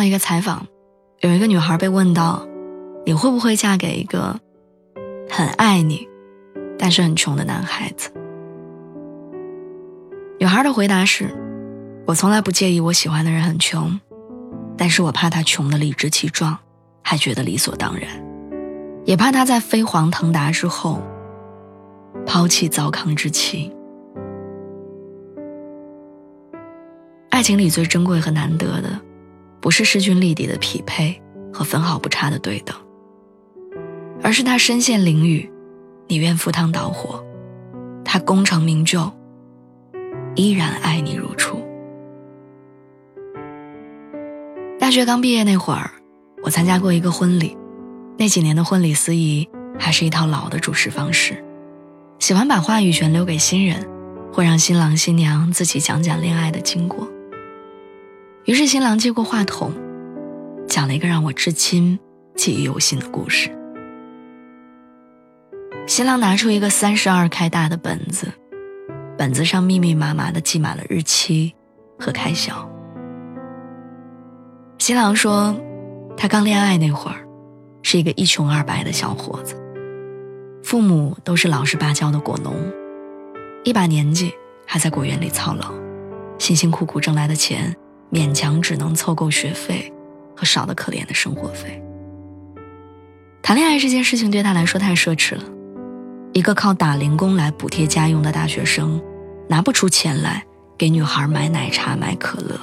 到一个采访，有一个女孩被问到：“你会不会嫁给一个很爱你，但是很穷的男孩子？”女孩的回答是：“我从来不介意我喜欢的人很穷，但是我怕他穷的理直气壮，还觉得理所当然，也怕他在飞黄腾达之后抛弃糟糠之妻。爱情里最珍贵和难得的。”不是势均力敌的匹配和分毫不差的对等，而是他身陷囹圄，你愿赴汤蹈火；他功成名就，依然爱你如初。大学刚毕业那会儿，我参加过一个婚礼，那几年的婚礼司仪还是一套老的主持方式，喜欢把话语权留给新人，会让新郎新娘自己讲讲恋爱的经过。于是新郎接过话筒，讲了一个让我至今记忆犹新的故事。新郎拿出一个三十二开大的本子，本子上密密麻麻的记满了日期和开销。新郎说，他刚恋爱那会儿，是一个一穷二白的小伙子，父母都是老实巴交的果农，一把年纪还在果园里操劳，辛辛苦苦挣来的钱。勉强只能凑够学费和少得可怜的生活费。谈恋爱这件事情对他来说太奢侈了，一个靠打零工来补贴家用的大学生，拿不出钱来给女孩买奶茶、买可乐，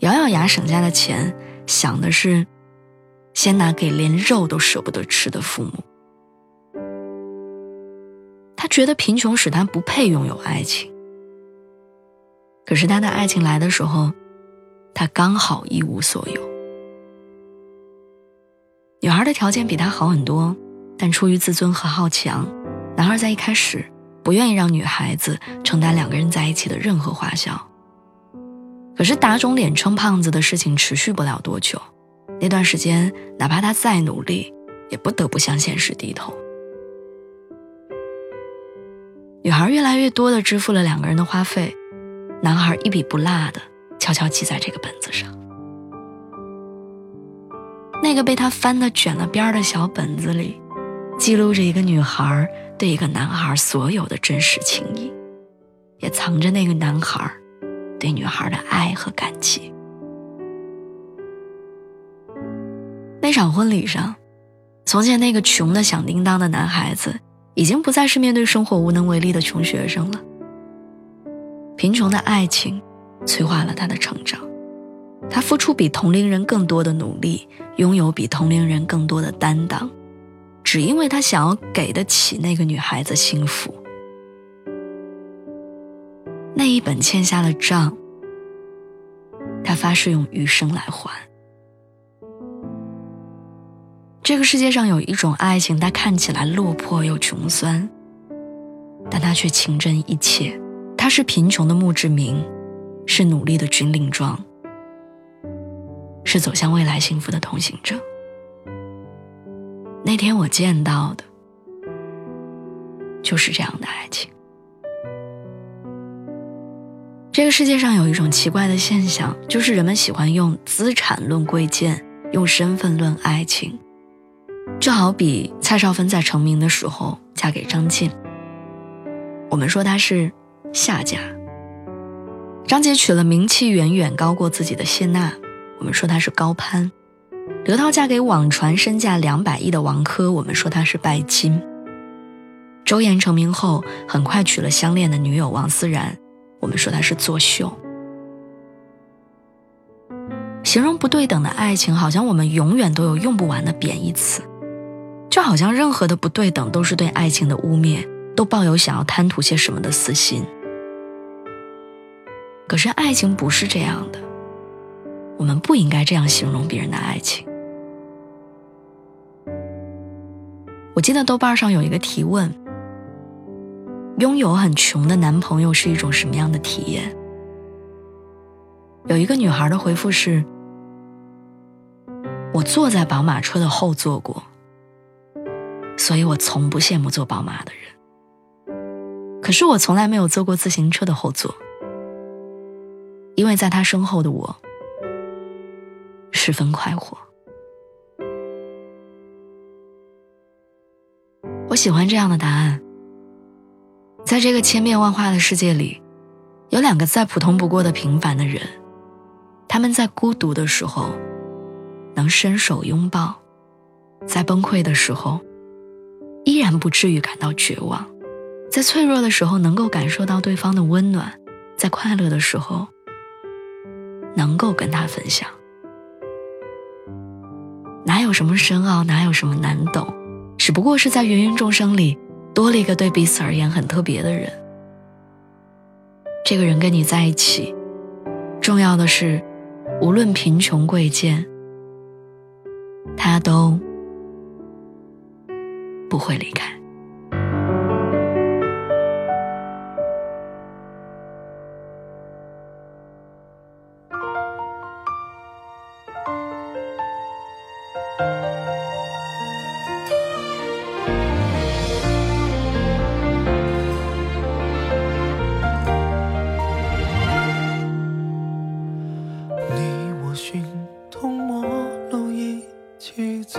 咬咬牙省下的钱，想的是先拿给连肉都舍不得吃的父母。他觉得贫穷使他不配拥有爱情。可是他的爱情来的时候，他刚好一无所有。女孩的条件比他好很多，但出于自尊和好强，男孩在一开始不愿意让女孩子承担两个人在一起的任何花销。可是打肿脸充胖子的事情持续不了多久，那段时间哪怕他再努力，也不得不向现实低头。女孩越来越多的支付了两个人的花费。男孩一笔不落的悄悄记在这个本子上。那个被他翻的卷了边的小本子里，记录着一个女孩对一个男孩所有的真实情谊，也藏着那个男孩对女孩的爱和感激。那场婚礼上，从前那个穷的响叮当的男孩子，已经不再是面对生活无能为力的穷学生了。贫穷的爱情，催化了他的成长。他付出比同龄人更多的努力，拥有比同龄人更多的担当，只因为他想要给得起那个女孩子幸福。那一本欠下的账，他发誓用余生来还。这个世界上有一种爱情，它看起来落魄又穷酸，但它却情真意切。他是贫穷的墓志铭，是努力的军令状，是走向未来幸福的通行证。那天我见到的，就是这样的爱情。这个世界上有一种奇怪的现象，就是人们喜欢用资产论贵贱，用身份论爱情。就好比蔡少芬在成名的时候嫁给张晋，我们说她是。下家，张杰娶了名气远远高过自己的谢娜，我们说他是高攀；刘涛嫁给网传身价两百亿的王珂，我们说他是拜金；周岩成名后很快娶了相恋的女友王思然，我们说他是作秀。形容不对等的爱情，好像我们永远都有用不完的贬义词，就好像任何的不对等都是对爱情的污蔑，都抱有想要贪图些什么的私心。可是爱情不是这样的，我们不应该这样形容别人的爱情。我记得豆瓣上有一个提问：拥有很穷的男朋友是一种什么样的体验？有一个女孩的回复是：我坐在宝马车的后座过，所以我从不羡慕坐宝马的人。可是我从来没有坐过自行车的后座，因为在他身后的我十分快活。我喜欢这样的答案。在这个千变万化的世界里，有两个再普通不过的平凡的人，他们在孤独的时候能伸手拥抱，在崩溃的时候依然不至于感到绝望，在脆弱的时候能够感受到对方的温暖，在快乐的时候能够跟他分享。哪有什么深奥，哪有什么难懂？只不过是在芸芸众生里多了一个对彼此而言很特别的人。这个人跟你在一起，重要的是，无论贫穷贵贱，他都不会离开。形同陌路一起走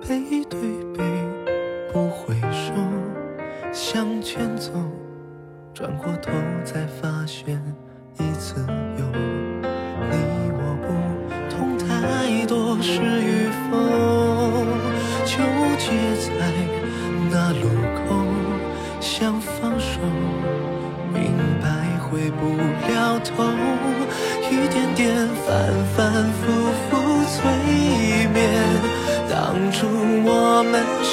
背对背不回首向前走转过头才发现已自由你我不同太多是与否纠结在那路口想放手明白回不了头。点反反复复催眠，当初我们实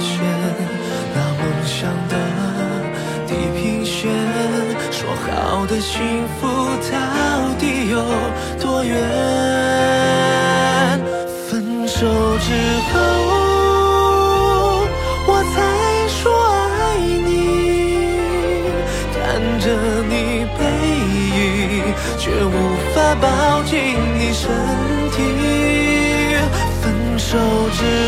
现那梦想的地平线。说好的幸福到底有多远？分手之后，不知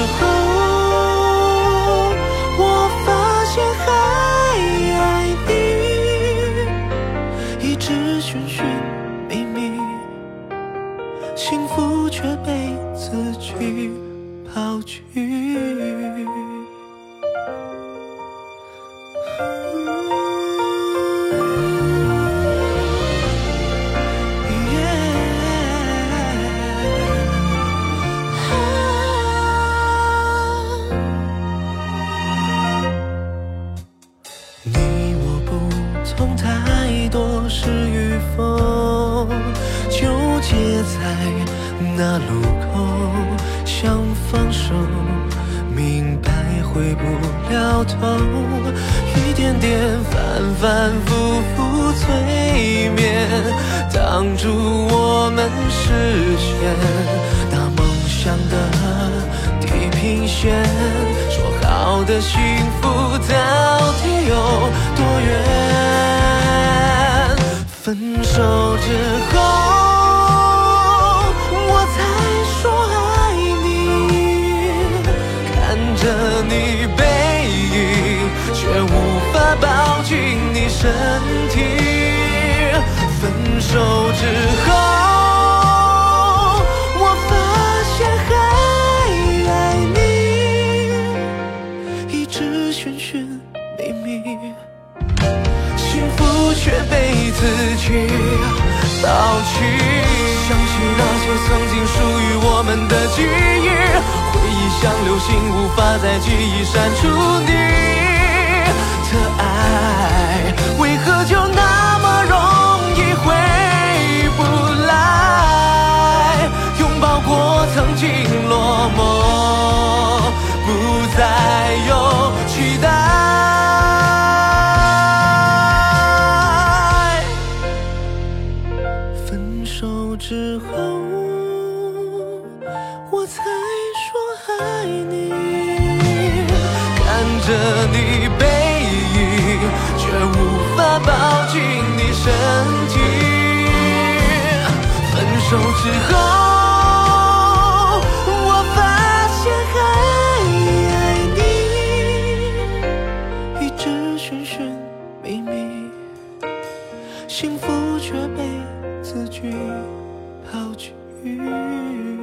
在那路口想放手，明白回不了头，一点点反反复复催眠。当初我们实现那梦想的地平线，说好的幸福到底有多远？分手之后。手之后，我发现还爱你，一直寻寻觅觅，幸福却被自己抛弃。想起那些曾经属于我们的记忆，回忆像流星，无法在记忆删除你的爱。为何就那么容易回我曾经落寞不再有期待分手之后我才说爱你看着你背影却无法抱紧你身体分手之后雨